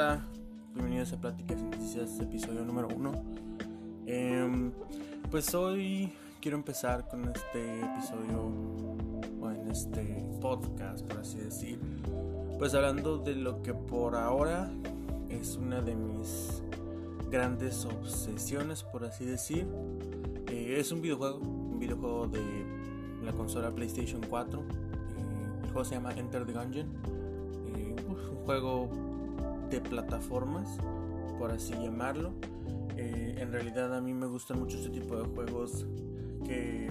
Hola, bienvenidos a Pláticas y Noticias, episodio número uno. Em, pues hoy quiero empezar con este episodio, o en este podcast, por así decir, pues hablando de lo que por ahora es una de mis grandes obsesiones, por así decir. Eh, es un videojuego, un videojuego de la consola PlayStation 4. Eh, el juego se llama Enter the Gungeon. Eh, un juego de plataformas, por así llamarlo. Eh, en realidad a mí me gustan mucho este tipo de juegos que,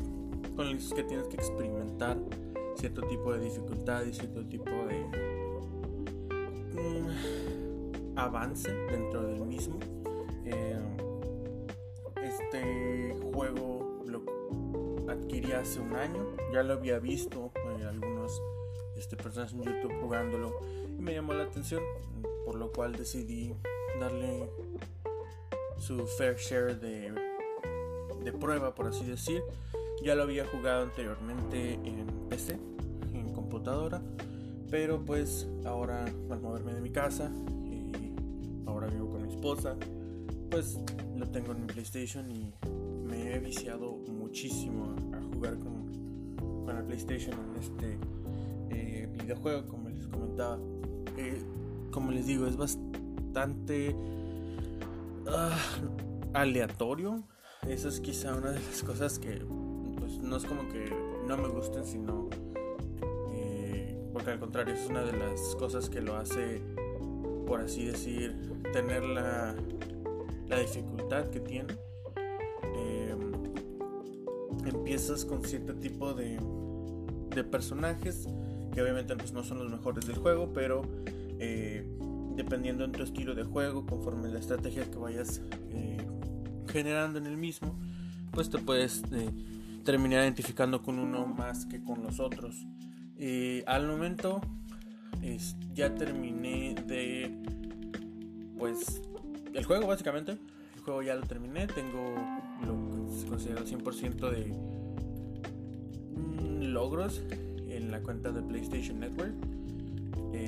con los que tienes que experimentar cierto tipo de dificultad y cierto tipo de mm, avance dentro del mismo. Eh, este juego lo adquirí hace un año, ya lo había visto en algunos este, personas en YouTube jugándolo y me llamó la atención lo cual decidí darle su fair share de, de prueba, por así decir. Ya lo había jugado anteriormente en PC, en computadora, pero pues ahora al moverme de mi casa y ahora vivo con mi esposa, pues lo tengo en mi PlayStation y me he viciado muchísimo a jugar con, con el PlayStation en este eh, videojuego, como les comentaba. Eh, como les digo, es bastante ah, aleatorio. Eso es quizá una de las cosas que pues, no es como que no me gusten, sino eh, porque al contrario, es una de las cosas que lo hace, por así decir, tener la, la dificultad que tiene. Em, empiezas con cierto tipo de, de personajes que obviamente pues, no son los mejores del juego, pero eh, dependiendo en tu estilo de juego, conforme la estrategia que vayas eh, generando en el mismo, pues te puedes eh, terminar identificando con uno más que con los otros. al momento ya terminé de pues el juego básicamente. El juego ya lo terminé, tengo lo considera 100% de mm, logros en la cuenta de PlayStation Network.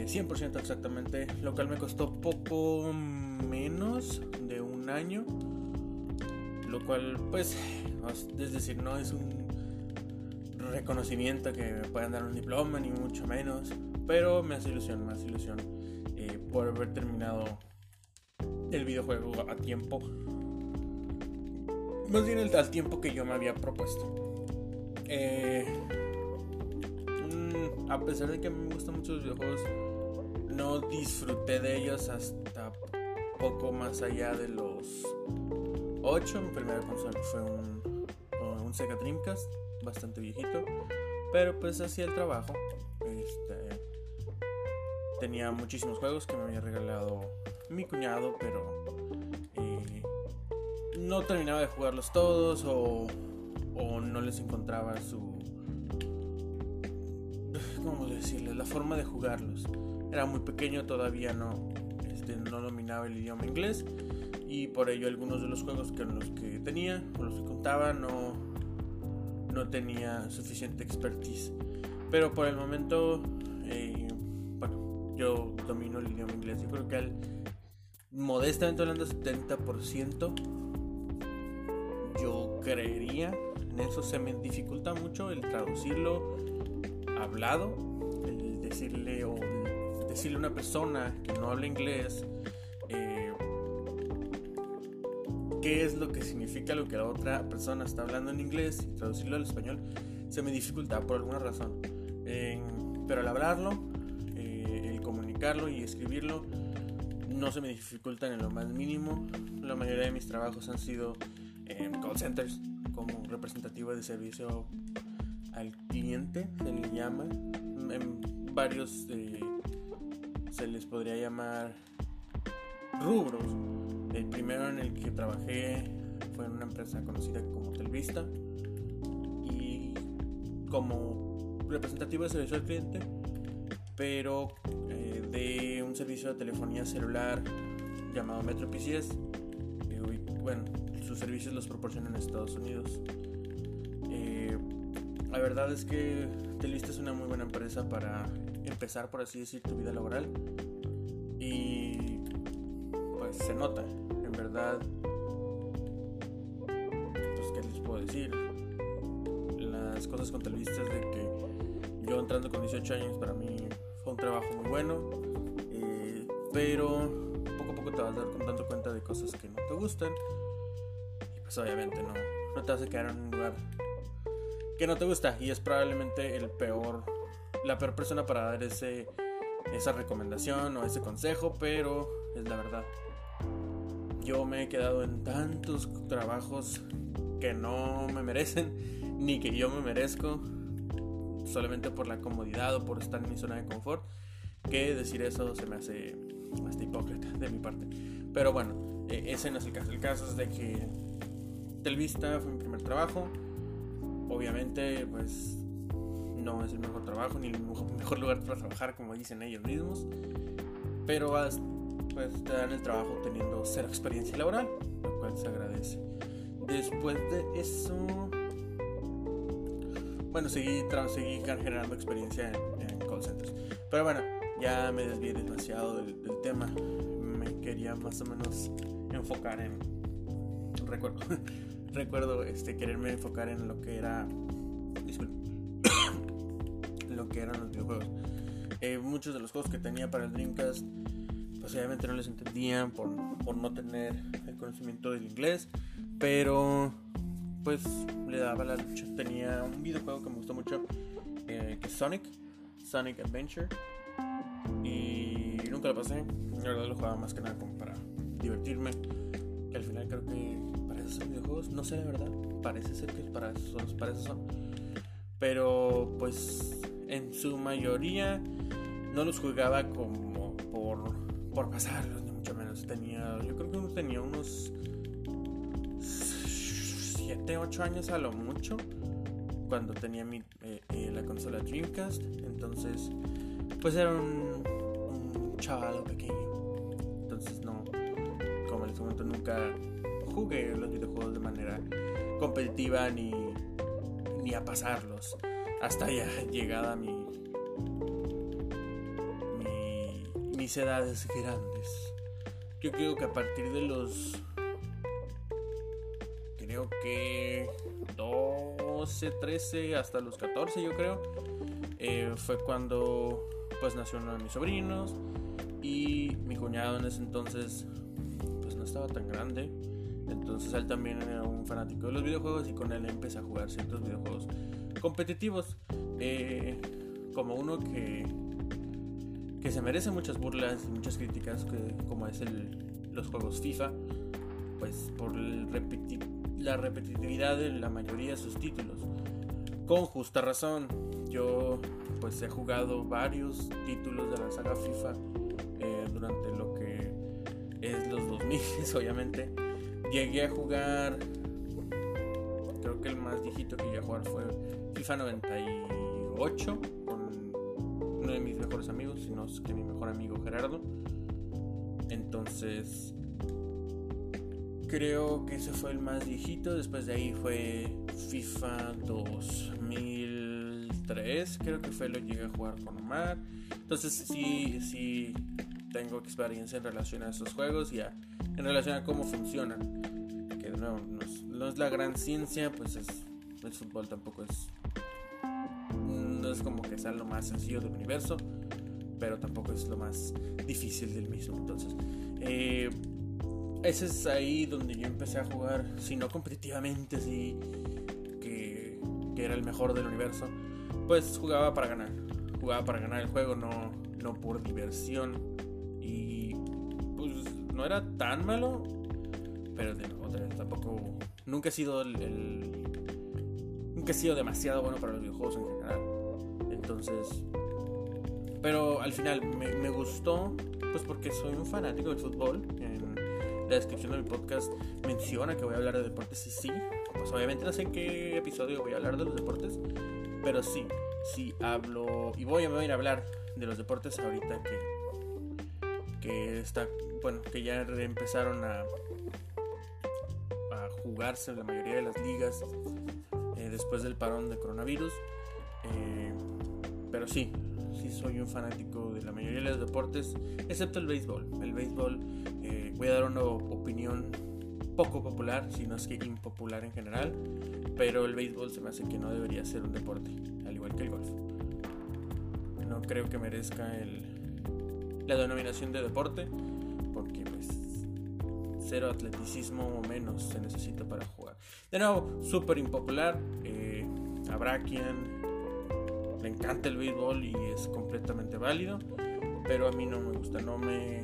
100% eh, exactamente, lo cual me costó poco menos de un año, lo cual pues es decir, no es un reconocimiento que me puedan dar un diploma ni mucho menos, pero me hace ilusión, me hace ilusión eh, por haber terminado el videojuego a tiempo, más bien al tiempo que yo me había propuesto. Eh, a pesar de que me gustan mucho los videojuegos, no disfruté de ellos hasta poco más allá de los 8. Mi primera consola fue un, Sega Dreamcast, bastante viejito, pero pues hacía el trabajo. Este, tenía muchísimos juegos que me había regalado mi cuñado, pero eh, no terminaba de jugarlos todos o, o no les encontraba su ¿cómo decirles? La forma de jugarlos. Era muy pequeño, todavía no, este, no dominaba el idioma inglés y por ello algunos de los juegos que los que tenía, con los que contaba, no, no tenía suficiente expertise. Pero por el momento, eh, bueno, yo domino el idioma inglés. Yo creo que al modestamente hablando 70%, yo creería, en eso se me dificulta mucho el traducirlo hablado, el decirle o decirle a una persona que no habla inglés eh, qué es lo que significa lo que la otra persona está hablando en inglés y traducirlo al español se me dificulta por alguna razón. pero al hablarlo, eh, el comunicarlo y escribirlo no se me dificulta en lo más mínimo. La mayoría de mis trabajos han sido en call centers como representativo de servicio al cliente, se le llama. En varios eh, se les podría llamar rubros. El primero en el que trabajé fue en una empresa conocida como Telvista y como representativo de servicio al cliente, pero eh, de un servicio de telefonía celular llamado Metro PCS. Eh, bueno, sus servicios los proporcionan en Estados Unidos. La verdad es que Telvista es una muy buena empresa para empezar, por así decir, tu vida laboral. Y se nota, en verdad. Pues, ¿qué les puedo decir? Las cosas con televistas de que yo entrando con 18 años para mí fue un trabajo muy bueno, eh, pero poco a poco te vas dando cuenta de cosas que no te gustan y pues obviamente no, no te vas a quedar en un lugar que no te gusta y es probablemente el peor, la peor persona para dar ese, esa recomendación o ese consejo, pero es la verdad. Yo me he quedado en tantos trabajos que no me merecen, ni que yo me merezco, solamente por la comodidad o por estar en mi zona de confort, que decir eso se me hace hasta hipócrita de mi parte. Pero bueno, e, ese no es el caso. El caso es de que Telvista fue mi primer trabajo. Obviamente, pues no es el mejor trabajo ni el mejor lugar para trabajar, como dicen ellos mismos. Pero pues te dan el trabajo teniendo cero experiencia laboral, lo cual se agradece. Después de eso, bueno, seguí, seguí generando experiencia en, call centers. Pero bueno, ya me desvié demasiado del, del tema. Me quería más o menos enfocar en. Recuerdo, recuerdo este, quererme enfocar en lo que era. Disculpe. Que eran los videojuegos. Eh, muchos de los juegos que tenía para el Dreamcast, pues obviamente no les entendían por, no tener el conocimiento del inglés, pero pues le daba la lucha. Tenía un videojuego que me gustó mucho, eh, que es Sonic, Sonic Adventure, y nunca lo pasé. La verdad lo jugaba más que nada como para divertirme. Que al final creo que para esos videojuegos, no sé la verdad, parece ser que para eso son, para eso son. Pero pues en su mayoría no los jugaba como por, por pasarlos, ni mucho menos. Tenía, yo creo que uno tenía unos 7, 8 años a lo mucho cuando tenía mi, eh, eh, la consola Dreamcast. Entonces, pues era un, un chaval pequeño. Entonces, no, como en ese momento nunca jugué los videojuegos de manera competitiva ni, ni a pasarlos. Hasta ya llegada mi, mi, mis edades grandes. Yo creo que a partir de los creo que 12, 13, hasta los 14 yo creo, eh, fue cuando pues nació uno de mis sobrinos y mi cuñado en ese entonces pues no estaba tan grande. Entonces él también era un fanático de los videojuegos y con él empecé a jugar ciertos videojuegos competitivos. Eh, como uno que, que se merece muchas burlas y muchas críticas, que, como es el, los juegos FIFA, pues por la repetitividad de la mayoría de sus títulos. Con justa razón, yo pues he jugado varios títulos de la saga FIFA eh, durante lo que es los 2000, obviamente. Llegué a jugar, creo que el más viejito que llegué a jugar fue FIFA 98 con uno de mis mejores amigos, si no es que mi mejor amigo Gerardo. Entonces, creo que ese fue el más viejito. Después de ahí fue FIFA 2003, creo que fue lo que llegué a jugar con Omar. Entonces, sí, sí tengo experiencia en relación a esos juegos y en relación a cómo funcionan. Que no, es, no es la gran ciencia, pues es, el fútbol tampoco es. Es como que sea lo más sencillo del universo, pero tampoco es lo más difícil del mismo. Entonces, eh, ese es ahí donde yo empecé a jugar, si no competitivamente, si que, era el mejor del universo, pues jugaba para ganar. Jugaba para ganar el juego, no, no por diversión. Y pues no era tan malo, pero de, otra tampoco. Nunca he sido el, el, Nunca he sido demasiado bueno para los videojuegos en general. Entonces. Pero al final me, gustó, pues porque soy un fanático del fútbol. En, la descripción de mi podcast menciona que voy a hablar de deportes y sí, pues obviamente no sé en qué episodio voy a hablar de los deportes, pero sí, sí hablo y voy a, ir a hablar de los deportes ahorita que, que está, bueno, que ya empezaron a, a jugarse la mayoría de las ligas eh, después del parón de coronavirus. Eh, pero sí, sí soy un fanático de la mayoría de los deportes, excepto el béisbol. El béisbol, eh, voy a dar una opinión poco popular, si no es que impopular en general, pero el béisbol se me hace que no debería ser un deporte, al igual que el golf. No creo que merezca el, la denominación de deporte, porque pues cero atleticismo o menos se necesita para jugar. De nuevo, súper impopular. Eh, habrá quien le encanta el béisbol y es completamente válido, pero a mí no me gusta, no me,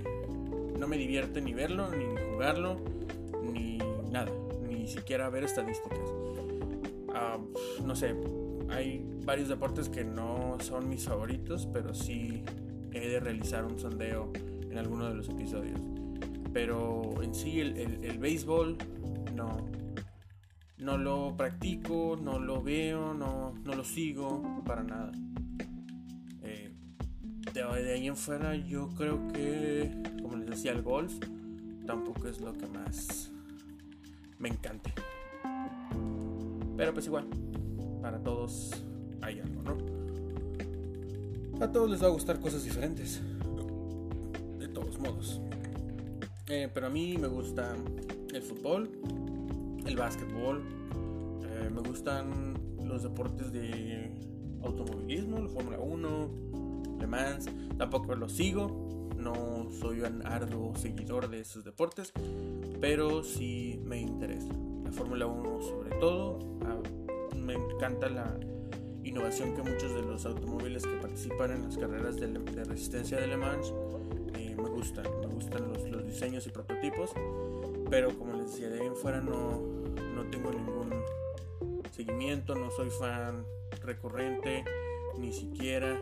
no me divierte ni verlo, ni jugarlo, ni nada, ni siquiera ver estadísticas. Ah, no sé, hay varios deportes que no son mis favoritos, pero sí he de realizar un sondeo en alguno de los episodios. Pero en sí el, el béisbol no, no lo practico, no lo veo, no, no lo sigo para nada. Eh, de, ahí en fuera yo creo que, como les decía, el golf tampoco es lo que más me encante. Pero pues igual, para todos hay algo, ¿no? A todos les va a gustar cosas diferentes. De todos modos. Eh, pero a mí me gusta el fútbol, el básquetbol, eh, me gustan los deportes de automovilismo, la Fórmula 1, Le Mans, tampoco los sigo, no soy un arduo seguidor de esos deportes, pero sí me interesa. La Fórmula 1 sobre todo, ah, me encanta la innovación que muchos de los automóviles que participan en las carreras de, resistencia de Le Mans eh, me gustan, me gustan los, los diseños y prototipos pero como les decía, de ahí en fuera no, no tengo ningún seguimiento, no soy fan recurrente, ni siquiera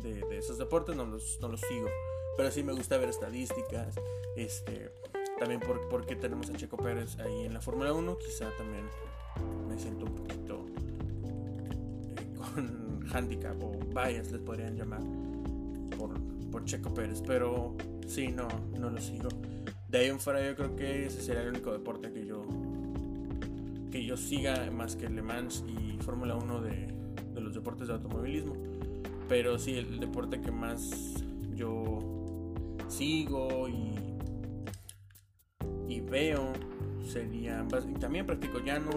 de, esos deportes, no los, no los sigo. Pero sí me gusta ver estadísticas, este, también por, porque tenemos a Checo Pérez ahí en la Fórmula 1, quizá también me siento un poquito eh, con handicap o bias les podrían llamar por, por Checo Pérez, pero sí, no, no lo sigo de ahí en fuera yo creo que ese sería el único deporte que yo que yo siga más que Le Mans y Fórmula 1 de, de, los deportes de automovilismo. Pero sí, el deporte que más yo sigo y, y veo sería... También practico ya no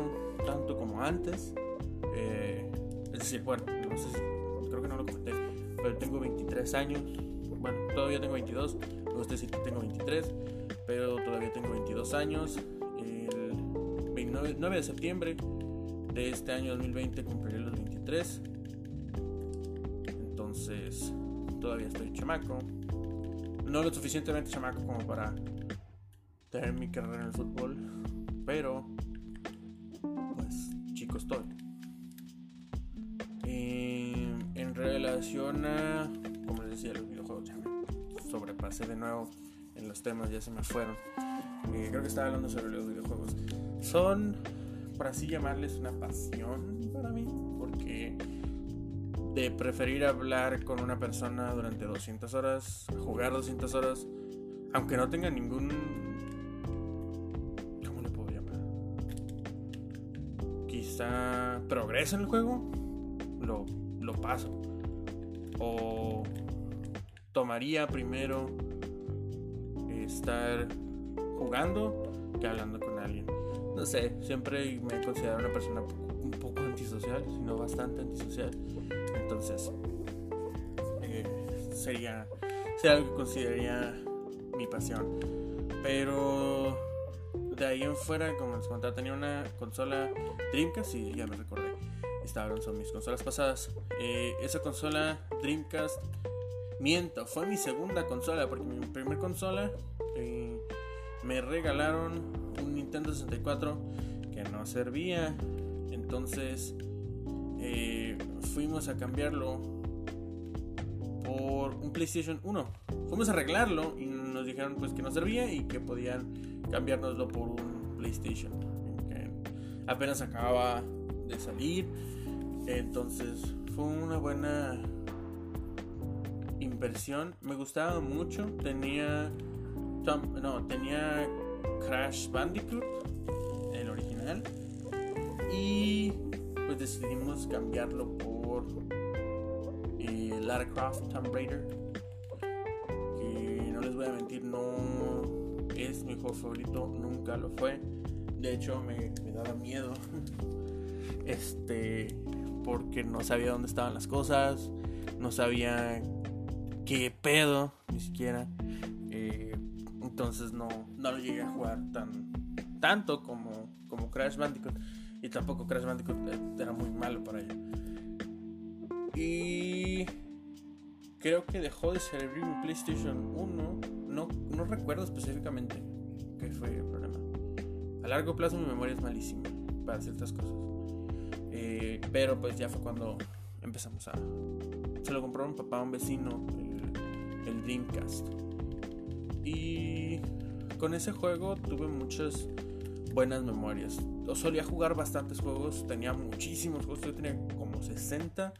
tanto como antes. Eh, es decir, bueno, no sé creo que no lo comenté, pero tengo 23 años. Bueno, todavía tengo 22. Me gusta decir que tengo 23 pero todavía tengo 22 años. El 29, 9 de septiembre de este año 2020 cumpliré los 23. Entonces, todavía estoy chamaco. No lo suficientemente chamaco como para tener mi carrera en el fútbol, pero pues chico estoy. en relación a, como les decía, los videojuegos, ya me sobrepasé de nuevo en los temas, ya se me fueron. Eh, creo que estaba hablando sobre los. Son, por así llamarles, una pasión para mí, porque de preferir hablar con una persona durante 200 horas, jugar 200 horas, aunque no tenga ningún... ¿Cómo le puedo llamar? Quizá progreso en el juego, lo, lo paso. O tomaría primero estar jugando que hablando con. Sé, siempre me he considerado una persona un poco antisocial, sino bastante antisocial. Entonces, eh, sería, sería algo que consideraría mi pasión. Pero de ahí en fuera, como les contaba, tenía una consola Dreamcast y ya me recordé. Estaban son mis consolas pasadas. Eh, esa consola Dreamcast Miento, fue mi segunda consola, porque mi primer consola eh, me regalaron Nintendo 64 que no servía. Entonces eh, fuimos a cambiarlo por un PlayStation 1. Fuimos a arreglarlo y nos dijeron pues que no servía y que podían cambiárnoslo por un PlayStation. Apenas acababa de salir. Entonces fue una buena inversión. Me gustaba mucho. Tenía. no, tenía Crash Bandicoot, el original. Y pues decidimos cambiarlo por el Lara Croft Tomb Raider. Que no les voy a mentir, no es mi juego favorito, nunca lo fue. De hecho, me, me daba miedo. Este, porque no sabía dónde estaban las cosas, no sabía qué pedo, ni siquiera. Eh, entonces no, no lo llegué a jugar tan tanto como, como Crash Bandicoot. Y tampoco Crash Bandicoot eh, era muy malo para ello. Y creo que dejó de servir mi PlayStation 1. No, no recuerdo específicamente qué fue el problema. A largo plazo mi memoria es malísima para ciertas cosas. Eh, pero pues ya fue cuando empezamos a... Se lo compró un papá a un vecino, el, el Dreamcast. Y con ese juego tuve muchas buenas memorias. Yo solía jugar bastantes juegos, tenía muchísimos juegos, yo tenía como 60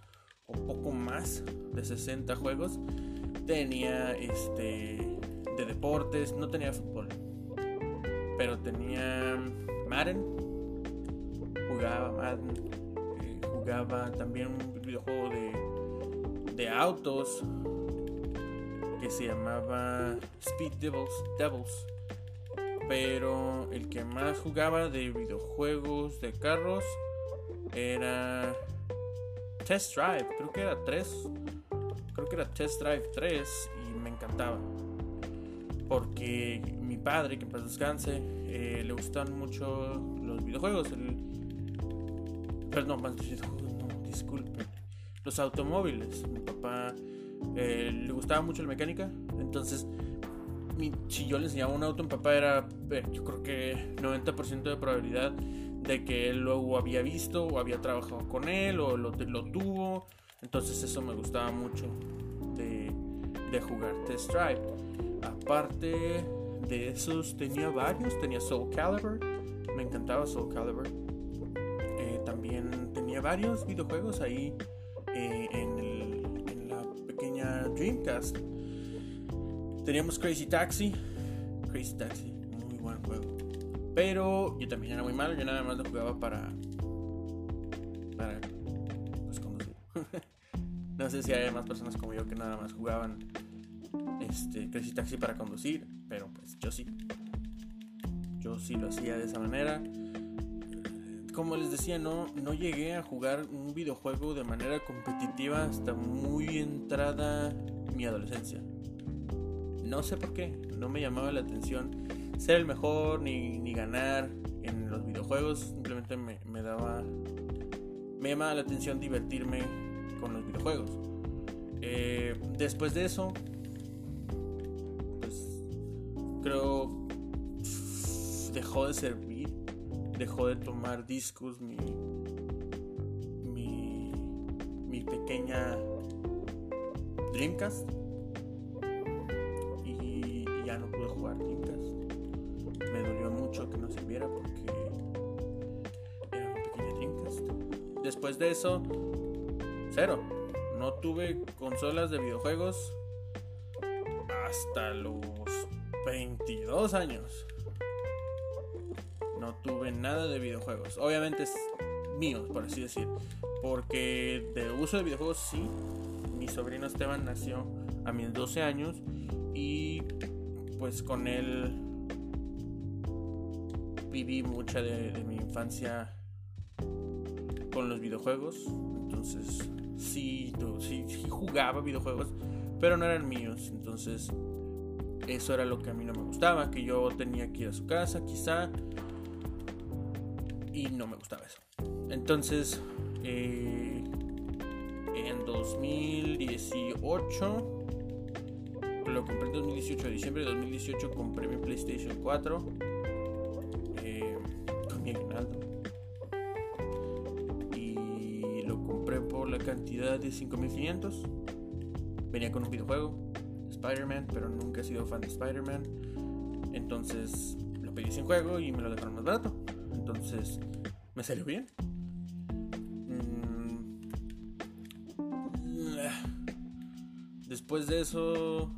o poco más de 60 juegos. Tenía este de deportes, no tenía fútbol, pero tenía Madden, jugaba Madden, eh, jugaba también un videojuego de, de autos que se llamaba Speed Devils, Devils pero el que más jugaba de videojuegos de carros era Test Drive, creo que era 3. Creo que era Test Drive 3 y me encantaba. Porque mi padre, que en paz descanse, eh, le gustan mucho los videojuegos. El, perdón, no, disculpen. Los automóviles. Mi papá eh, le gustaba mucho la mecánica. Entonces si yo le enseñaba un auto, mi papá era, eh, yo creo que 90% de probabilidad de que él luego había visto o había trabajado con él o lo, tuvo. Entonces eso me gustaba mucho de, jugar Test Drive. Aparte de esos tenía varios, tenía Soul Calibur, me encantaba Soul Calibur. Eh, también tenía varios videojuegos ahí Dreamcast. Teníamos Crazy Taxi. Crazy Taxi, muy buen juego. Pero yo también era muy malo, yo nada más lo jugaba para. para. pues conducir. no sé si hay más personas como yo que nada más jugaban este Crazy Taxi para conducir, pero pues yo sí. Yo sí lo hacía de esa manera. Como les decía, no, no llegué a jugar un videojuego de manera competitiva hasta muy entrada mi adolescencia. No sé por qué, no me llamaba la atención ser el mejor ni, ni ganar en los videojuegos, simplemente me, me, daba... Me llamaba la atención divertirme con los videojuegos. Eh, después de eso, pues creo dejó de servir, dejó de tomar discos mi, mi, mi pequeña Dreamcast que no sirviera porque era un pequeño Dreamcast. Después de eso, cero. No tuve consolas de videojuegos hasta los 22 años. No tuve nada de videojuegos. Obviamente es mío, por así decir. Porque de uso de videojuegos sí. Mi sobrino Esteban nació a mis 12 años y pues con él viví mucha de, mi infancia con los videojuegos. Entonces, sí, sí, jugaba videojuegos, pero no eran míos. Entonces, eso era lo que a mí no me gustaba, que yo tenía que ir a su casa, quizá, y no me gustaba eso. Entonces, eh, en 2018, lo compré en 2018, diciembre de 2018 compré mi PlayStation 4 y lo compré por la cantidad de 5500. Venía con un videojuego, Spider-Man, pero nunca he sido fan de Spider-Man. Entonces lo pedí sin juego y me lo dejaron más barato. Entonces me salió bien. Mm. Después de eso,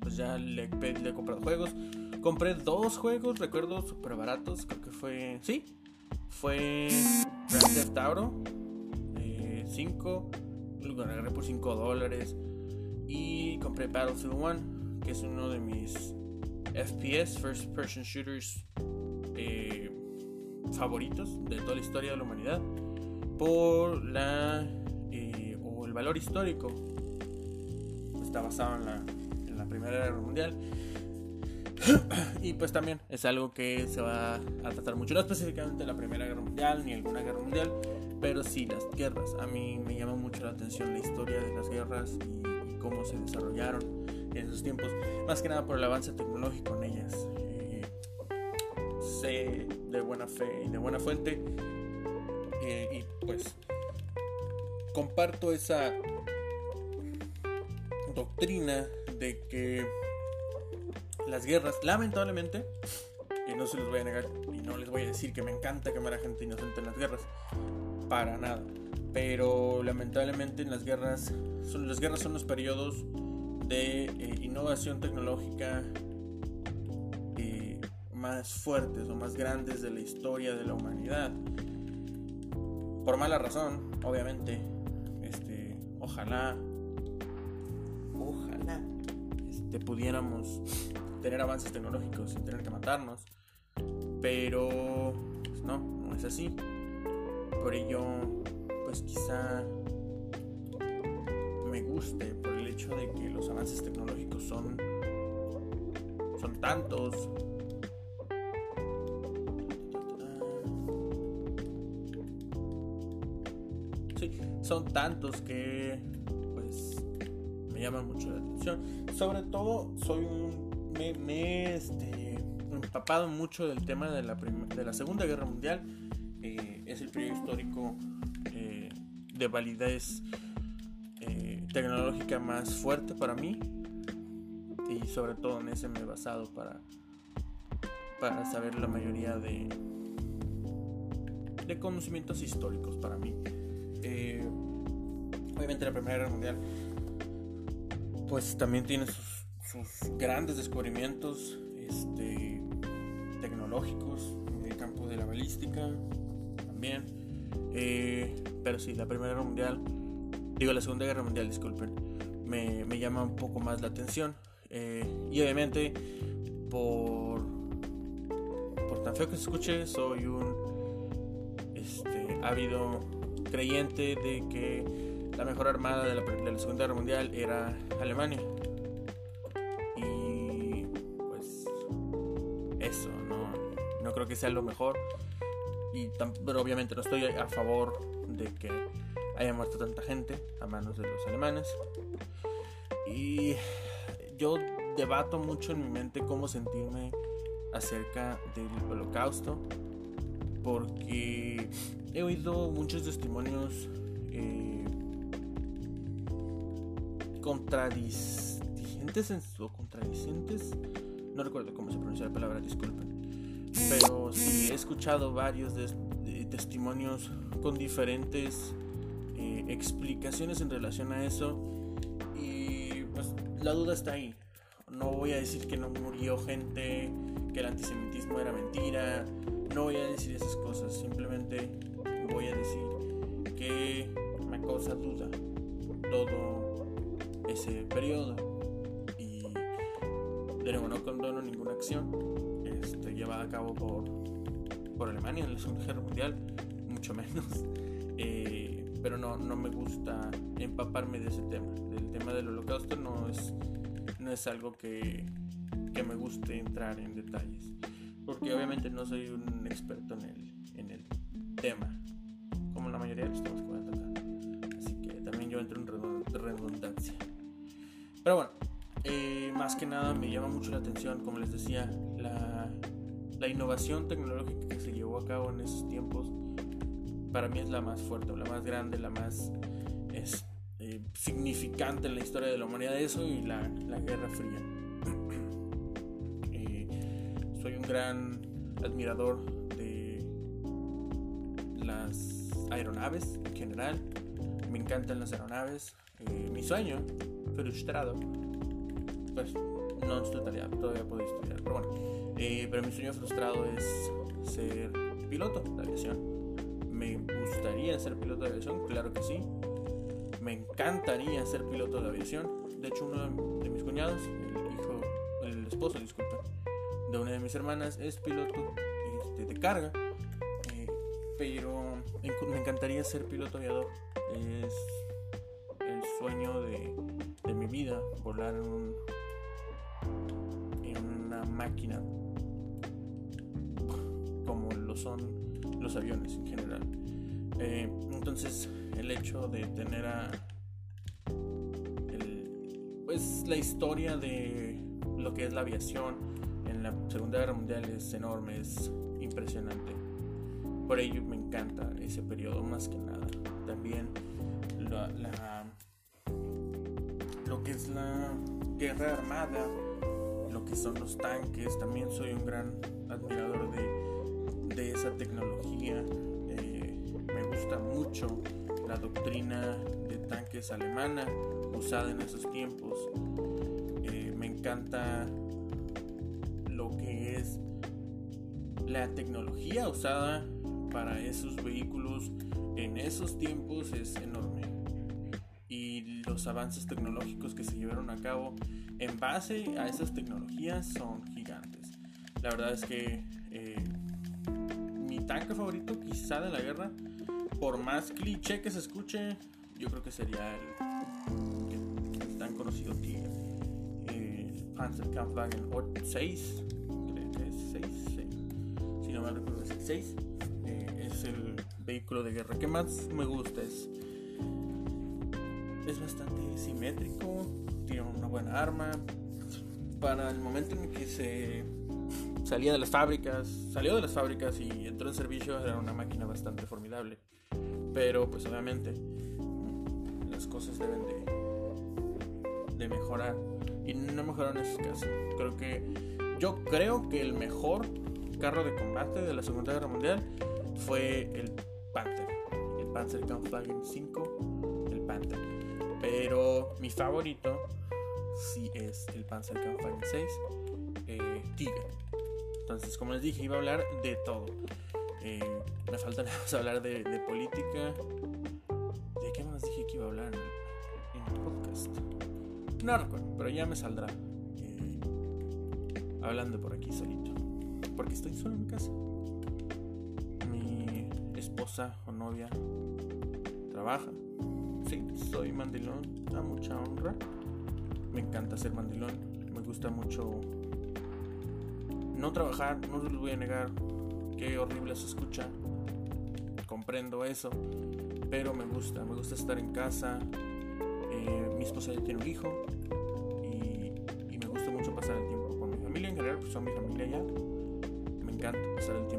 pues ya le, le he comprado juegos. Compré dos juegos, recuerdo, super baratos. Creo que fue. Sí, fue Grand Theft Auto 5, eh, lo agarré por 5 dólares. Y compré Battlefield 1, que es uno de mis FPS, First Person Shooters eh, favoritos de toda la historia de la humanidad. Por la. Eh, o el valor histórico. Está basado en la, en la Primera Guerra Mundial. y pues también es algo que se va a tratar mucho, no específicamente la Primera Guerra Mundial ni alguna guerra mundial, pero sí las guerras. A mí me llama mucho la atención la historia de las guerras y, cómo se desarrollaron en esos tiempos, más que nada por el avance tecnológico en ellas. Sé de buena fe y de buena fuente eh, y pues comparto esa doctrina de que las guerras, lamentablemente, y no se los voy a negar, y no les voy a decir que me encanta quemar a gente inocente en las guerras, para nada. Pero lamentablemente en las guerras, son, las guerras son los periodos de eh, innovación tecnológica más fuertes o más grandes de la historia de la humanidad. Por mala razón, obviamente. Este, ojalá, ojalá, este, pudiéramos tener avances tecnológicos sin tener que matarnos. Pero pues no, no es así. Por ello, pues quizá me guste por el hecho de que los avances tecnológicos son son tantos son tantos que pues me llaman mucho la atención sobre todo soy un me, he este, empapado mucho del tema de la, de la Segunda Guerra Mundial. Eh, es el periodo histórico eh, de validez eh, tecnológica más fuerte para mí. Y sobre todo en ese me he basado para, para saber la mayoría de, de conocimientos históricos para mí. La Primera Guerra Mundial pues también tiene sus sus grandes descubrimientos este, tecnológicos en el campo de la balística también. Eh, pero sí, la Primera Guerra Mundial, digo la Segunda Guerra Mundial, disculpen, me, me llama un poco más la atención. Eh, y obviamente, por, por tan feo que se escuche, soy un este, ávido creyente de que la mejor armada de la, Segunda Guerra Mundial era Alemania. creo que sea lo mejor. Y pero obviamente no estoy a favor de que haya muerto tanta gente a manos de los alemanes. Y yo debato mucho en mi mente cómo sentirme acerca del holocausto. Porque he oído muchos testimonios eh, contradicientes o contradicientes. No recuerdo cómo se pronuncia la palabra, disculpen pero sí he escuchado varios testimonios con diferentes eh, explicaciones en relación a eso y pues la duda está ahí. No voy a decir que no murió gente, que el antisemitismo era mentira, no voy a decir esas cosas, simplemente voy a decir que me causa duda todo ese periodo y de nuevo no condono ninguna acción este, llevada a cabo por, por Alemania en la Segunda Guerra Mundial, mucho menos. Eh, pero no, no me gusta empaparme de ese tema. Del tema del holocausto no es, no es algo que, que me guste entrar en detalles. Porque obviamente no soy un experto en el, en el tema, como la mayoría de los temas que voy a tocar. Así que también yo entro en redundancia. Pero bueno, eh, más que nada me llama mucho la atención, como les decía, la, innovación tecnológica que se llevó a cabo en esos tiempos. Para mí es la más fuerte, la más grande, la más es, eh, significante en la historia de la humanidad. Eso y la, la Guerra Fría. Eh, soy un gran admirador de las aeronaves en general. Me encantan las aeronaves. mi sueño frustrado pues no estudiaría, todavía puedo estudiar, pero bueno. Eh, pero mi sueño frustrado es ser piloto de aviación. Me gustaría ser piloto de aviación, claro que sí. me encantaría ser piloto de aviación. De hecho, uno de mis cuñados, el hijo, el esposo, disculpa, de una de mis hermanas es piloto este, de carga. Eh, pero me encantaría ser piloto aviador. Es el sueño de, de mi vida, volar en, un, en una máquina como lo son los aviones en general. Eh, entonces el hecho de tener a pues la historia de lo que es la aviación en la Segunda Guerra Mundial es enorme, es impresionante. Por ello me encanta ese periodo más que nada. También la, es la guerra armada, lo que son los tanques, también soy un gran admirador de, de esa tecnología gusta mucho la doctrina de tanques alemana usada en esos tiempos. Eh, me encanta lo que es la tecnología usada para esos vehículos en esos tiempos es enorme. Los avances tecnológicos que se llevaron a cabo en base a esas tecnologías son gigantes. La verdad es que eh, mi tanque favorito quizá de la guerra por más cliché que se escuche, yo creo que sería el, tan conocido que el Panzerkampfwagen 6, creo que es 6, si no me recuerdo es el 6, eh, es el vehículo de guerra que más me gusta, es, es bastante simétrico, tiene una buena arma, para el momento en que se salía de las fábricas, salió de las fábricas y entró en servicio, era una máquina bastante formidable. Pero pues obviamente las cosas deben de, mejorar. Y no mejoraron en ese caso. Creo que yo creo que el mejor carro de combate de la Segunda Guerra Mundial fue el Panther. El Panzer Kampfwagen 5, el Panther. Pero mi favorito sí es el Panzer Kampfwagen 6, eh, Tiger. Entonces, como les dije, iba a hablar de todo. Eh, me falta hablar de, política. ¿De qué más dije que iba a hablar en el podcast? No recuerdo, pero ya me saldrá. Eh, hablando por aquí solito. Porque estoy solo en mi casa. Mi esposa o novia trabaja. Sí, soy mandilón a mucha honra. Me encanta ser mandilón. Me gusta mucho no trabajar, no se los voy a negar qué horrible se escucha. Comprendo eso, pero me gusta, me gusta estar en casa. Eh, mi esposa ya tiene un hijo y, me gusta mucho pasar el tiempo con mi familia en general, pues son mi familia ya. Me encanta pasar el tiempo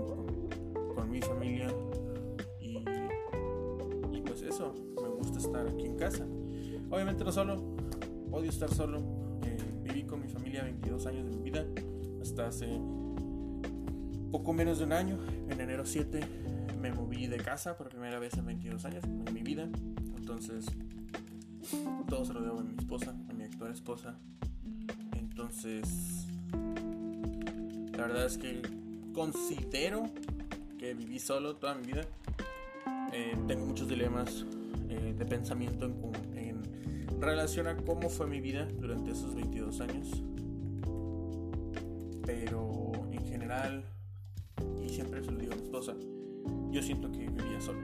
Obviamente no solo, odio estar solo. Eh, viví con mi familia 22 años de mi vida hasta hace poco menos de un año, en enero 7, me moví de casa por primera vez en 22 años en mi vida. Entonces, todo se lo debo a mi esposa, a mi actual esposa. Entonces, la verdad es que considero que viví solo toda mi vida. Eh, tengo muchos dilemas eh, de pensamiento en, relación a cómo fue mi vida durante esos 22 años. Pero en general siempre se lo digo a mi esposa, yo siento que vivía solo.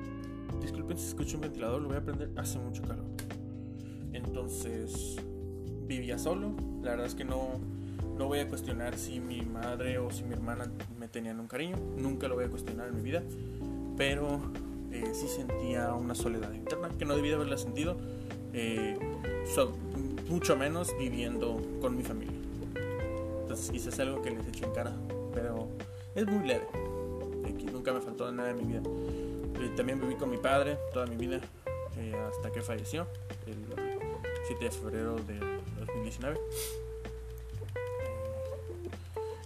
Disculpen si escucho un ventilador, lo voy a prender, hace mucho calor. Entonces, vivía solo. La verdad es que no, no voy a cuestionar si mi madre o si mi hermana me tenían un cariño. Nunca lo voy a cuestionar en mi vida. Pero eh, sí sentía una soledad interna que no debía haberla sentido. Eh, mucho menos viviendo con mi familia. Entonces quizás es algo que les echo en cara. Pero es muy leve nunca me faltó nada en mi vida. Eh, también viví con mi padre toda mi vida eh, hasta que falleció el 7 de febrero de 2019.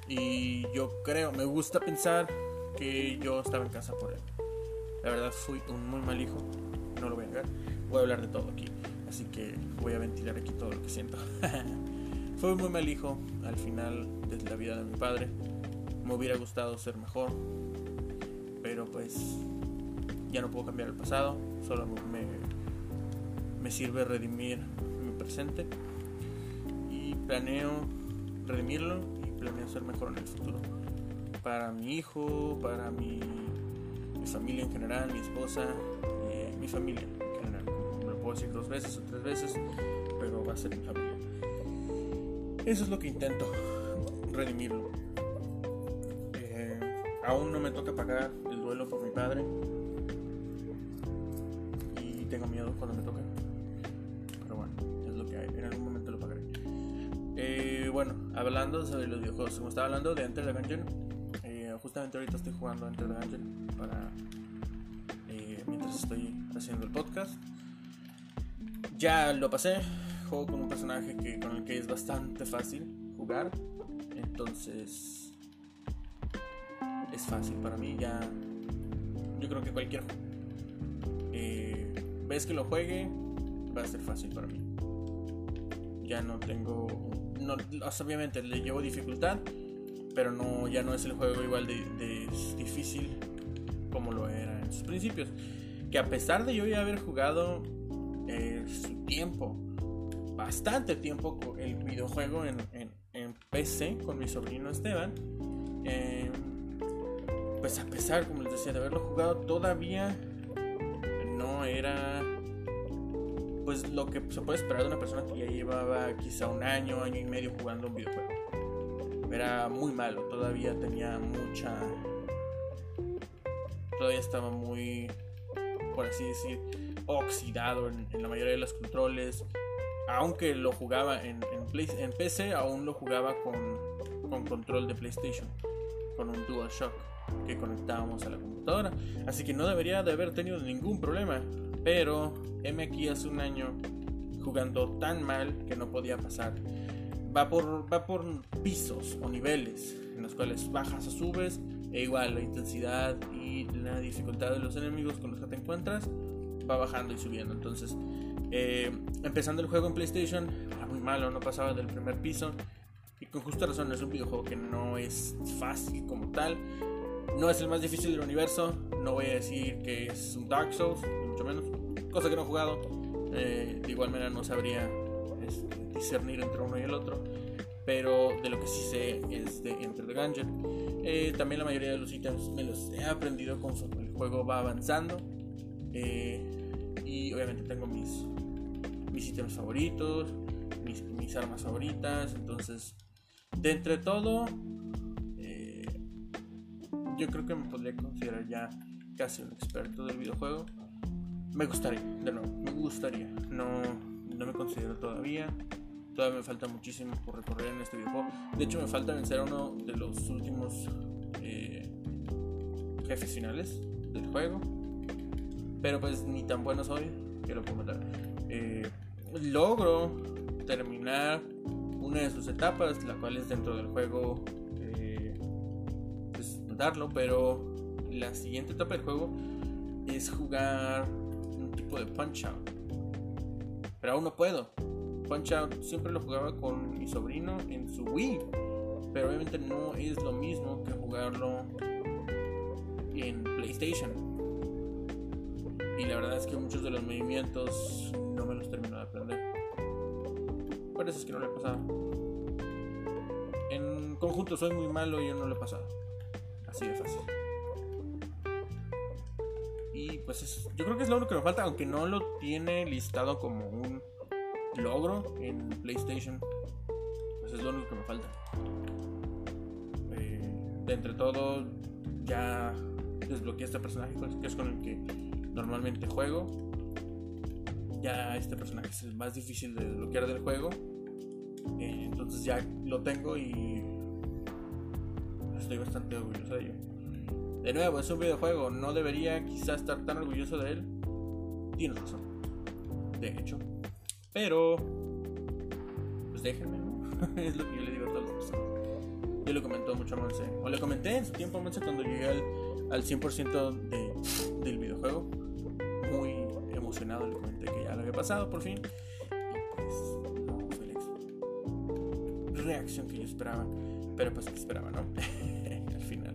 Y yo creo, me gusta pensar que yo estaba en casa por él. La verdad fui un muy mal hijo, no lo voy a negar. Voy a hablar de todo aquí, voy a ventilar aquí todo lo que siento. un muy mal hijo al final de la vida de mi padre. Me hubiera gustado ser mejor, pero pues ya no puedo cambiar el pasado, solo me, me sirve redimir mi presente y planeo redimirlo y planeo ser mejor en el futuro. Para mi hijo, para mi, mi familia en general, mi esposa, eh, mi familia en general. Puedo decir dos veces o tres veces, pero va a ser familia. Eso es lo que intento, redimirlo. Eh, aún no me toca pagar el duelo por mi padre. Y tengo miedo cuando me toque. Pero bueno, es lo que hay. En algún momento lo pagaré. Eh, bueno, hablando sobre los videojuegos. Como estaba hablando de Enter the Gungeon. Eh, justamente ahorita estoy jugando Enter the Gungeon. Para, mientras estoy haciendo el podcast. Ya lo pasé juego con un personaje que, con el que es bastante fácil jugar. Entonces es fácil para mí. Ya yo creo que cualquier eh, vez que lo juegue va a ser fácil para mí. Ya no tengo, no, obviamente le llevo dificultad, pero no ya no es el juego igual de, difícil como lo era en sus principios. Que a pesar de yo ya haber jugado eh, su tiempo bastante tiempo el videojuego en, en, PC con mi sobrino Esteban. Em, pues a pesar, como les decía, de haberlo jugado, todavía no era pues lo que se puede esperar de una persona que ya llevaba quizá un año, año y medio jugando un videojuego. Era muy malo, todavía tenía mucha... Todavía estaba muy, por así decir, oxidado en, la mayoría de los controles aunque lo jugaba en, en, PC, aún lo jugaba con, con control de PlayStation, con un DualShock que conectábamos a la computadora. Así que no debería de haber tenido ningún problema. Pero M aquí hace un año jugando tan mal que no podía pasar. Va por, va por pisos o niveles en los cuales bajas o subes. E igual la intensidad y la dificultad de los enemigos con los que te encuentras va bajando y subiendo. Entonces eh, empezando el juego en PlayStation, era muy malo, no pasaba del primer piso. Y con justa razón es un videojuego que no es fácil como tal. No es el más difícil del universo. No voy a decir que es un Dark Souls, mucho menos. Cosa que no he jugado. Eh, de igual manera no sabría este, discernir entre uno y el otro. Pero de lo que sí sé es de Enter the Gungeon. Eh, también la mayoría de los ítems me los he aprendido conforme el juego va avanzando. Y obviamente tengo mis mis ítems favoritos, mis, armas favoritas. Entonces, de entre todo, eh, yo creo que me podría considerar ya casi un experto del videojuego. Me gustaría, de nuevo, me gustaría. No, no me considero todavía. Todavía me falta muchísimo por recorrer en este videojuego. De hecho, me falta vencer a uno de los últimos eh, jefes finales del juego. Pero pues ni tan bueno soy puedo matar. Eh, logro terminar una de sus etapas, la cual es dentro del juego eh, pues, darlo, pero la siguiente etapa del juego es jugar un tipo de punch out. Pero aún no puedo. Punch out siempre lo jugaba con mi sobrino en su Wii, pero obviamente no es lo mismo que jugarlo en PlayStation. Y la verdad es que muchos de los movimientos no me los termino de aprender. Por eso es que no le he pasado. En conjunto soy muy malo y yo no lo he pasado. Así de fácil. Y pues yo creo que es lo único que me falta, aunque no lo tiene listado como un logro en PlayStation. Pues es lo único que me falta. Eh, de entre todo, ya desbloqueé este personaje que es con el que normalmente juego. Ya este personaje es el más difícil de desbloquear del juego. Eh, entonces ya lo tengo y estoy bastante orgulloso de ello. De nuevo, es un videojuego, no debería quizás estar tan orgulloso de él. Tienes razón. De hecho. Pero... Pues déjenme, es lo que yo le digo a todas las personas. Yo le comentó mucho a Monse. O le comenté en su tiempo a Monse cuando llegué al, al 100% de, del videojuego emocionado, le comenté que ya lo había pasado por fin. Y pues no fue la reacción que yo esperaba. Pero pues que esperaba, ¿no? Al final.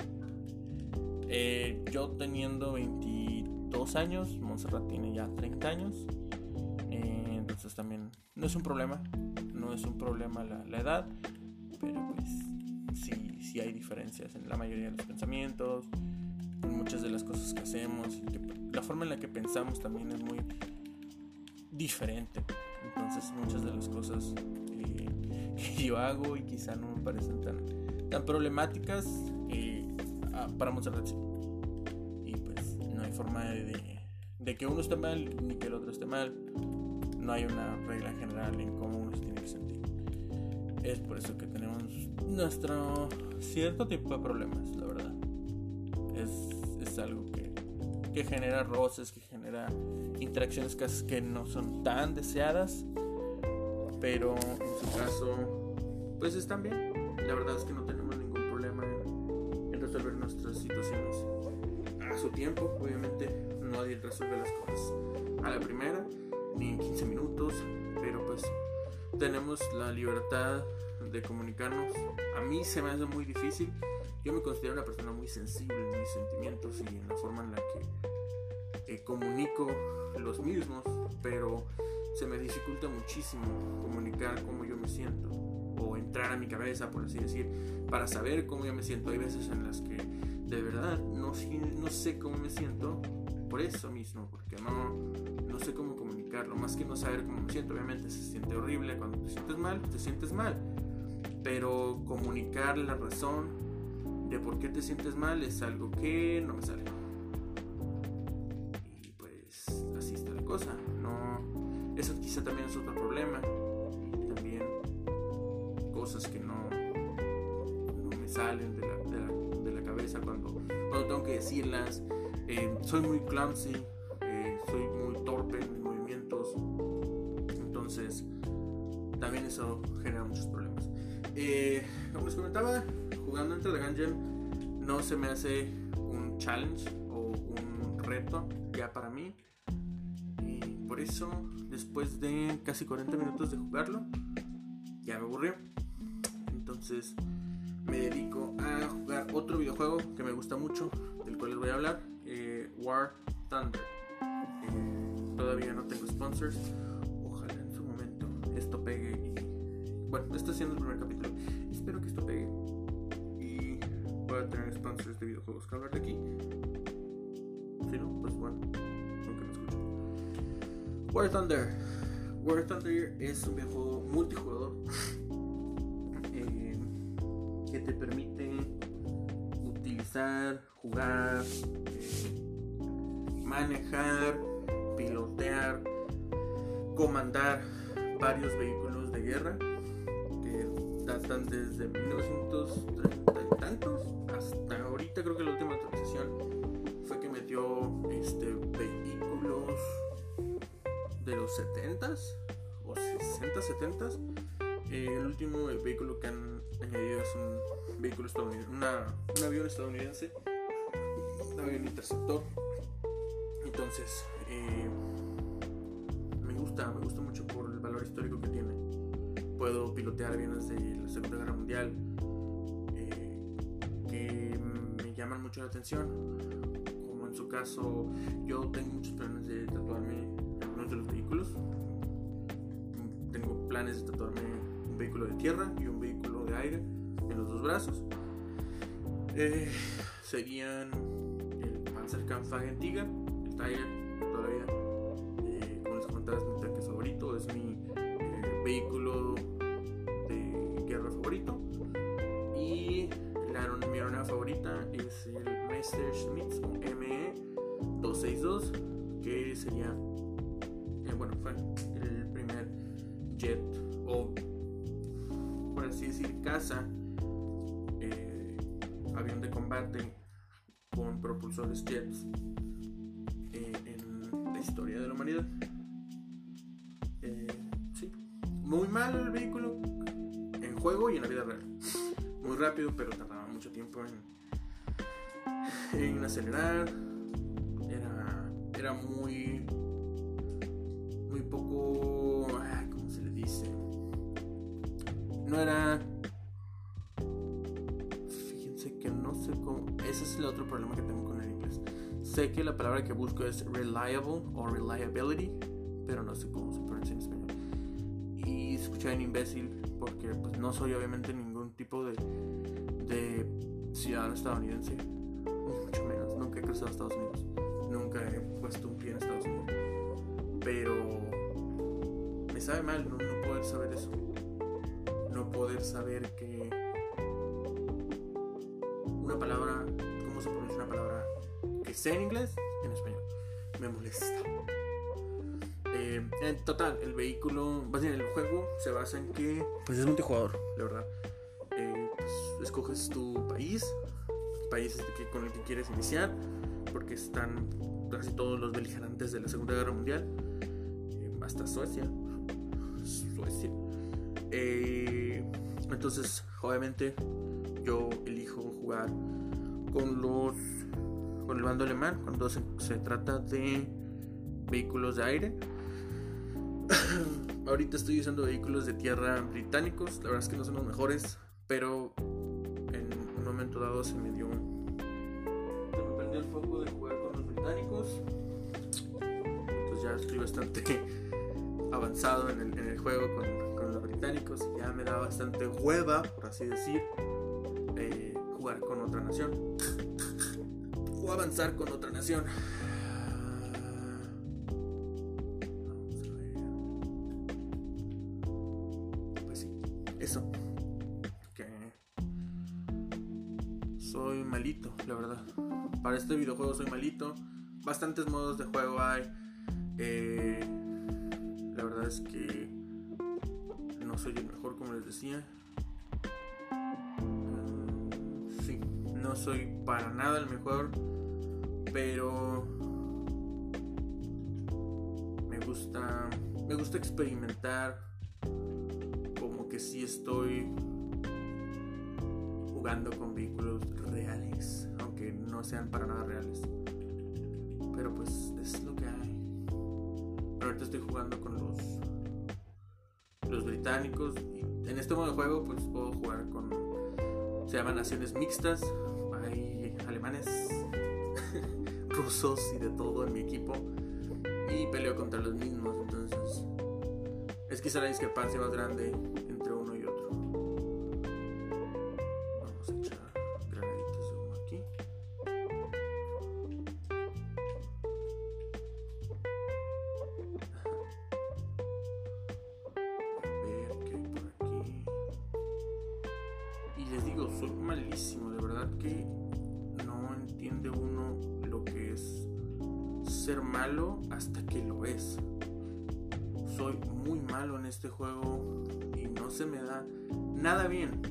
Eh, yo teniendo 22 años, Montserrat tiene ya 30 años. Eh, entonces también no es un problema, no es un problema la, la edad, pero pues sí, sí hay diferencias en la mayoría de los pensamientos, en muchas de las cosas que hacemos, la forma en la que pensamos también es muy diferente. Entonces muchas de las cosas que yo hago y quizá no me parecen tan, tan problemáticas, eh, ah, para muchas sí. Y pues no hay forma de, de, que uno esté mal ni que el otro esté mal. No hay una regla general en cómo uno se tiene que sentir. Es por eso que tenemos nuestro cierto tipo de problemas, la verdad. Es, es algo que, que genera roces, que genera interacciones que no son tan deseadas pero en su caso, pues están bien. La verdad es que no tenemos ningún problema en, resolver nuestras situaciones a su tiempo. Obviamente, nadie resuelve las cosas a la primera, ni en 15 minutos, pero pues tenemos la libertad de comunicarnos. A mí se me hace muy difícil. Yo me considero una persona muy sensible en mis sentimientos y en la forma en la que comunico los mismos, pero se me dificulta muchísimo comunicar cómo yo me siento o entrar a mi cabeza, por así decir, para saber cómo yo me siento. Hay veces en las que de verdad no, no sé cómo me siento por eso mismo, porque no, no sé cómo comunicarlo, más que no saber cómo me siento. Obviamente se siente horrible, cuando te sientes mal, te sientes mal, pero comunicar la razón de por qué te sientes mal es algo que no me sale. Y pues así está la cosa. Eso quizá también es otro problema. También cosas que no, no me salen de la, de la, cabeza cuando, cuando tengo que decirlas. Eh, soy muy clumsy, eh, soy muy torpe en mis movimientos. Entonces, también eso genera muchos problemas. Eh, como les comentaba, jugando entre the Gungeon no se me hace un challenge o un reto ya para mí por eso, después de casi 40 minutos de jugarlo, ya me aburrió. Entonces me dedico a jugar otro videojuego que me gusta mucho, del cual les voy a hablar, eh, War Thunder. Eh, todavía no tengo sponsors. Ojalá en su momento esto pegue. Y, bueno, esto siendo el primer capítulo. Espero que esto pegue. Pueda tener sponsors de videojuegos que hablar de aquí. Si no, pues bueno. War Thunder. War Thunder es un videojuego multijugador eh, que te permite utilizar, jugar, eh, manejar, pilotear, comandar varios vehículos de guerra que datan desde 1930 y tantos hasta ahorita creo que la última actualización fue que metió este vehículos de los 70s o 60, 70s. Eh, el último vehículo que han añadido es un vehículo estadounidense, un avión estadounidense, un avión interceptor. Entonces, eh, me gusta, me gusta mucho por el valor histórico que tiene. Puedo pilotear aviones de la Segunda Guerra Mundial llaman mucho la atención. Como en su caso, yo tengo muchos planes de tatuarme de los vehículos. Tengo planes de tatuarme un vehículo de tierra y un vehículo de aire en los dos brazos. Eh, serían el Panzerkampfwagen Tiger, el Tiger todavía. Eh, como les comentaba, es mi tanque favorito, es mi eh, vehículo de guerra favorito. Mi aeronave favorita es el Messerschmitt ME 262, que sería bueno, fue el primer jet o, por así decir, casa, eh, avión de combate con propulsores jets eh, en la historia de la humanidad. Eh, sí, muy mal el vehículo en juego y en la vida real. Muy rápido, pero tardaba mucho tiempo en, en acelerar. Era, era muy muy poco, ¿cómo se le dice? No era... Fíjense que no sé cómo... Ese es el otro problema que tengo con el inglés. Sé que la palabra que busco es reliable o reliability, pero no sé cómo se pronuncia en español. se escucha bien imbécil porque pues no soy obviamente ningún tipo de, de ciudadano estadounidense, mucho menos, nunca he cruzado a Estados Unidos, nunca he puesto un pie en Estados Unidos, pero me sabe mal no, no poder saber eso, no poder saber que una palabra, ¿cómo se pronuncia una palabra que sea en inglés, en español? Me molesta. Eh, en total, el vehículo, más bien el juego se basa en que, pues es multijugador, la verdad. Eh, escoges tu país, país con el que quieres iniciar, porque están casi todos los beligerantes de la Segunda Guerra Mundial, eh, hasta Suecia. Suecia. entonces, obviamente, yo elijo jugar con los con el bando alemán cuando se, se trata de vehículos de aire Ahorita estoy usando vehículos de tierra británicos. La verdad es que no son los mejores. Pero un se me dio. Se me perdió el foco de jugar con los británicos. Entonces ya estoy bastante avanzado en el, juego con, con, los británicos. Ya me da bastante hueva, por así decir, eh, jugar con otra nación. O avanzar con otra nación. Este videojuego soy malito. Bastantes modos de juego hay. Eh, la verdad es que no soy el mejor, como les decía. Mm, sí, no soy para nada el mejor. Pero me gusta. Me gusta experimentar. Como que si estoy jugando con vehículos reales no sean para nada reales. Pero pues es lo que hay. Pero ahorita estoy jugando con los los británicos y en este modo de juego pues puedo jugar con se llaman naciones mixtas. Hay alemanes, rusos y de todo en mi equipo y peleo contra los mismos, entonces es quizá la discrepancia más grande hasta que lo es. Soy muy malo en este juego y no se me da nada bien.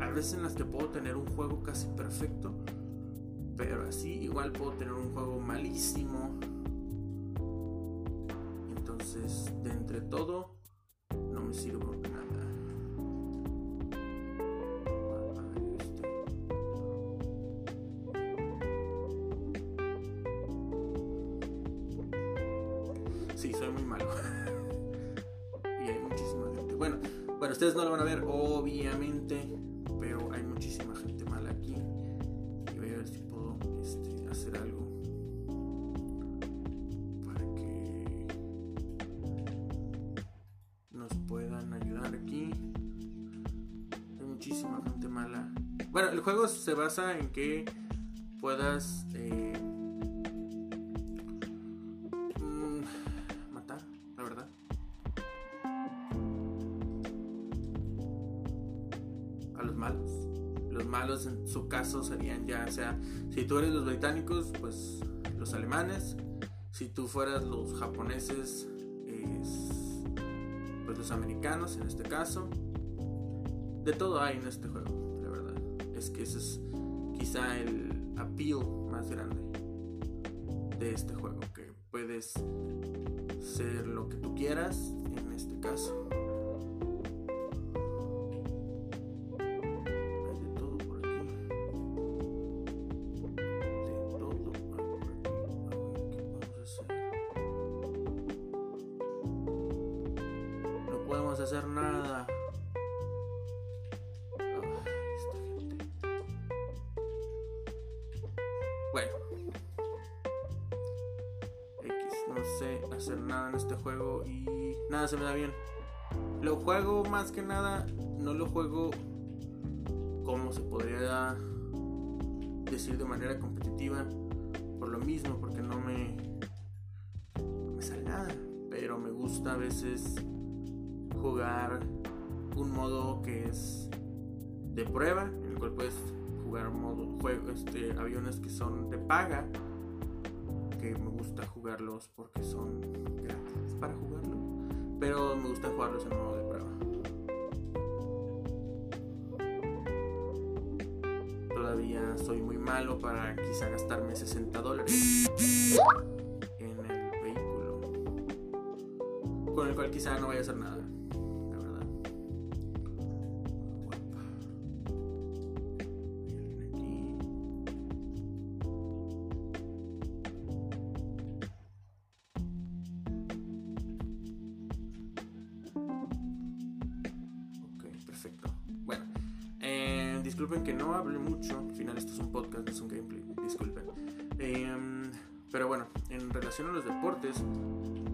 A veces en las que puedo tener un juego casi perfecto, pero así igual puedo tener un juego malísimo. Basa en que puedas eh, en su caso serían ya, o sea, si tú eres los británicos, pues los alemanes, si tú fueras los japoneses, pues los americanos en este caso. De todo hay en este juego, la verdad. Es que ese es quizá el appeal más grande de este juego, que puedes ser lo que tú quieras en este caso. Que nada, no lo juego como se podría decir de manera competitiva, por lo mismo, porque no me, sale nada. Pero me gusta a veces jugar un modo que es de prueba, en el cual puedes jugar modo juego, este, aviones que son de paga, que me gusta jugarlos porque son gratis para jugarlo, pero me gusta jugarlos en modo de soy muy malo para quizá gastarme 60 dólares en el vehículo, con el cual quizá no vaya a hacer nada. Em, pero bueno, en relación a los deportes,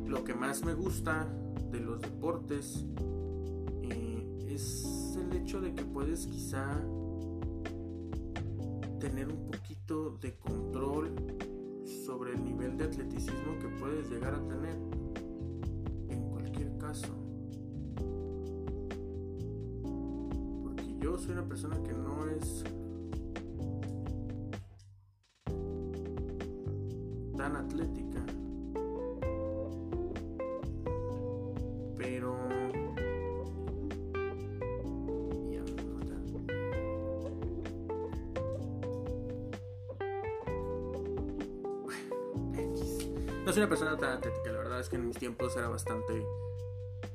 lo que más me gusta de los deportes eh, es el hecho de que puedes quizá tener un poquito de control sobre el nivel de atleticismo que puedes llegar a tener en cualquier caso. yo soy una persona que no es una persona tan atlética, la verdad es que en mis tiempos era bastante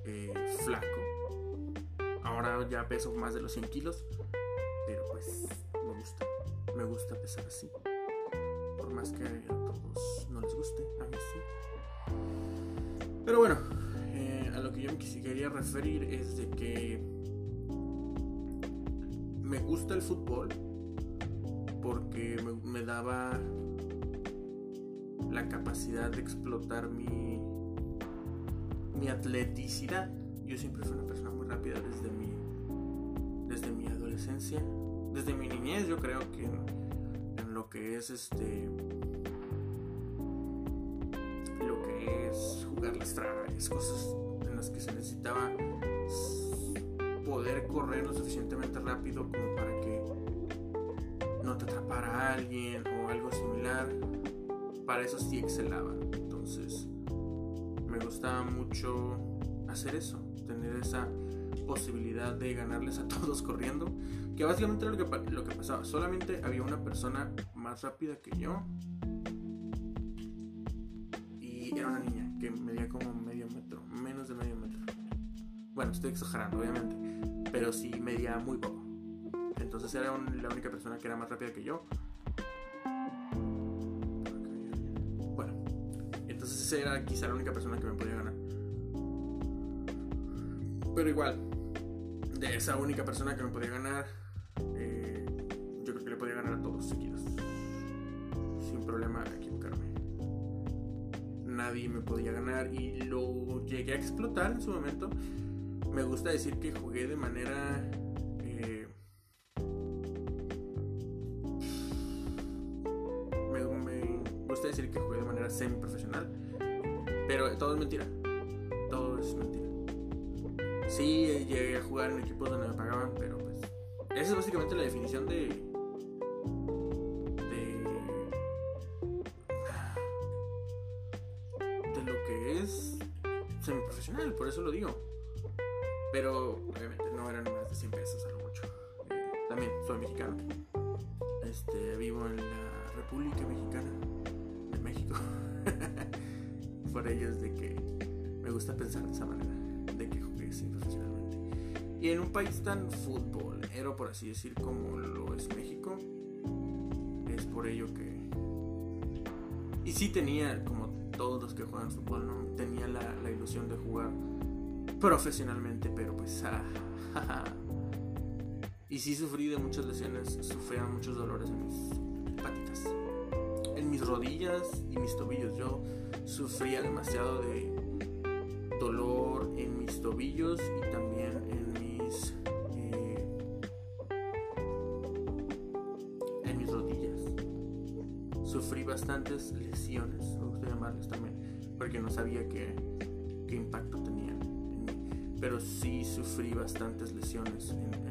eh, flaco ahora ya peso más de los 100 kilos. Pero pues me gusta. Me gusta pesar así. Por más que a todos no les guste, a mí sí. Pero bueno, eh, a lo que yo me quería referir es de que me gusta el fútbol porque me daba la capacidad de explotar mi, mi atleticidad. Yo siempre fui una persona muy rápida desde mi desde mi adolescencia, desde mi niñez yo creo que en, lo que es este lo que es jugar las traves, cosas en las que se necesitaba poder correr lo suficientemente rápido como para que no te atrapara alguien. Para eso sí excelaba. Entonces me gustaba mucho hacer eso, tener esa posibilidad de ganarles a todos corriendo. Que básicamente era lo que, lo que pasaba. Solamente había una persona más rápida que yo. Y era una niña que medía como medio metro. Menos de medio metro. Bueno, estoy exagerando, obviamente. Pero sí medía muy poco. Entonces era la única persona que era más rápida que yo. Era quizá la única persona que me podía ganar. Pero igual, de esa única persona que me podía ganar, eh, yo creo que le podía ganar a todos seguidos. Sin problema equivocarme. Nadie me podía ganar y lo llegué a explotar en su momento. Me gusta decir que jugué de manera... en equipos donde me pagaban, pero pues. Esa es básicamente la definición de. de. de lo que es semiprofesional, por eso lo digo. Pero obviamente no eran más de 100 pesos a lo mucho. Eh, también soy mexicano. Este, vivo en la República Mexicana de México. por ello es de que me gusta pensar de esa manera profesionalmente. Y en un país tan futbolero, por así decir, como lo es México, es por ello que... Y sí tenía, como todos los que juegan fútbol, ¿no? tenía la, ilusión de jugar profesionalmente, pero pues... Ah, y sí sufrí de muchas lesiones, sufría muchos dolores en mis patitas, en mis rodillas y mis tobillos. Yo sufría demasiado de bastantes lesiones, me gusta llamarles también, porque no sabía qué, qué impacto tenían en mí. Pero sí sufrí bastantes lesiones en,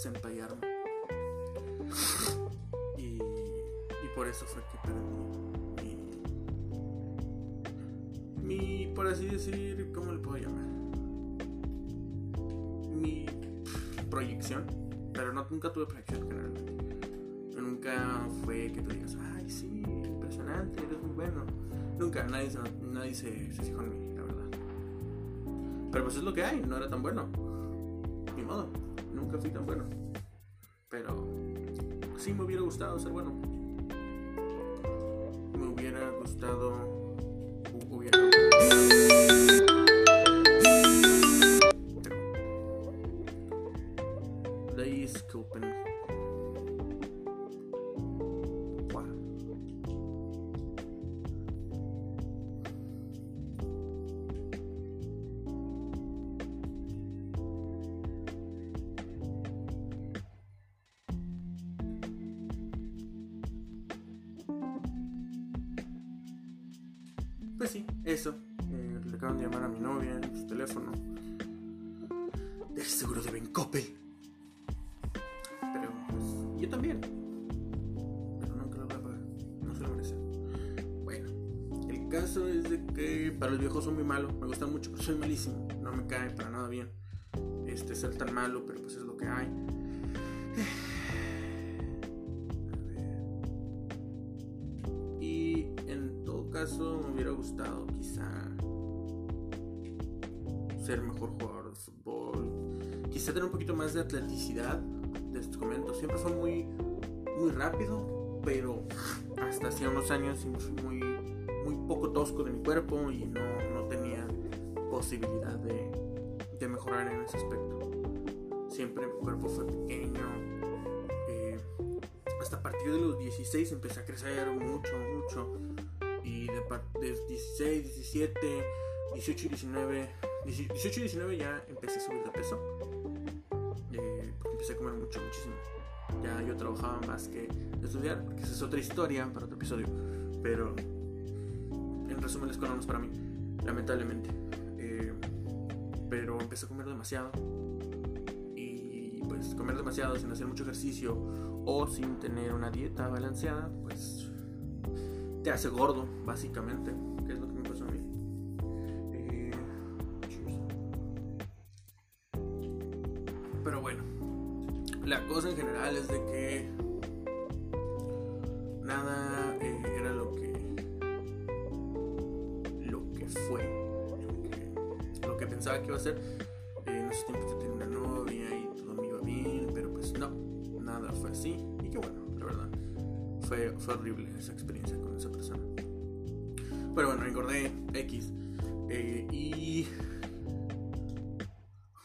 a sentallarme. Y, y por eso fue que perdí mi, por así decir, ¿cómo le puedo llamar? Mi proyección, pero no, nunca tuve proyección generalmente. Nunca fue que tú digas, ay, sí, impresionante, eres muy bueno. Nunca, nadie, nadie se, se fijó en mí, la verdad. Pero pues es lo que hay, no era tan bueno. Ni modo, tan bueno. Pero sí me hubiera gustado ser bueno. Me hubiera gustado. Quizá ser mejor jugador de fútbol. Quizá tener un poquito más de atleticidad. Les comento, siempre fue muy, muy rápido, pero hasta hacía unos años muy, muy poco tosco de mi cuerpo y no, no tenía posibilidad de, de mejorar en ese aspecto. Siempre mi cuerpo fue pequeño. eh, hasta a partir de los 16 empecé a crecer mucho, mucho. Y de, par- de 16, 17, 18 y 19, 18 y 19 ya empecé a subir de peso. Eh, porque empecé a comer mucho, muchísimo. Ya yo trabajaba más que estudiar, que esa es otra historia para otro episodio. Pero en resumen, la escuela para mí, lamentablemente. Eh, pero empecé a comer demasiado. Y pues comer demasiado sin hacer mucho ejercicio o sin tener una dieta balanceada, pues te hace gordo, básicamente, que es lo que me pasó a mí. Eh, pero bueno, la cosa en general es de que nada eh, era lo que lo que fue, lo que, que pensaba que iba a ser. Eh, en esos tiempos yo tenía una novia y todo me iba bien, pero pues no, nada fue así. Y qué bueno, la verdad. Fue, fue horrible esa experiencia Eh, y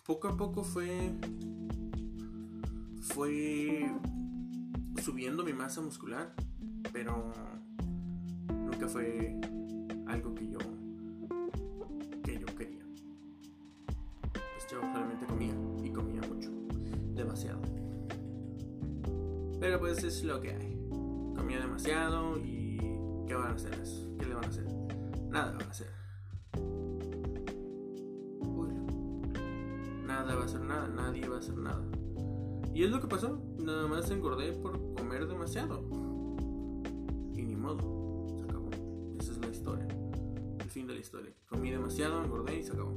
poco a poco fue. Fue subiendo mi masa muscular. Pero nunca fue algo que yo. que yo quería. Pues yo solamente comía y comía mucho. Demasiado. Pero pues es lo que hay. Comía demasiado y ¿qué van a hacer? ¿Qué le van a hacer? Nada van a hacer. Uy, nada va a hacer nada, nadie va a hacer nada. Y es lo que pasó. Nada más engordé por comer demasiado. Y ni modo. Se acabó. Esa es la historia. El fin de la historia. Comí demasiado, engordé y se acabó.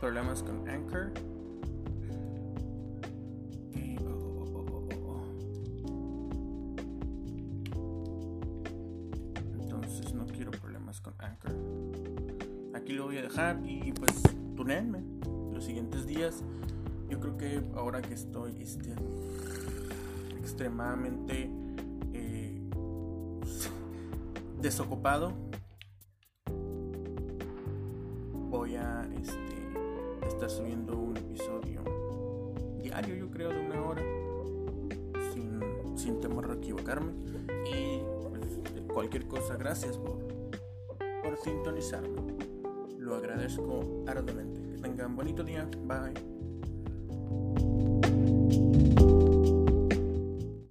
Problemas con Anchor. Entonces no quiero problemas con Anchor. Aquí lo voy a dejar y pues tunenme los siguientes días. Yo creo que ahora que estoy este, extremadamente eh, desocupado, cualquier cosa, gracias por, por sintonizarme. Lo agradezco arduamente. Que tengan bonito día. Bye.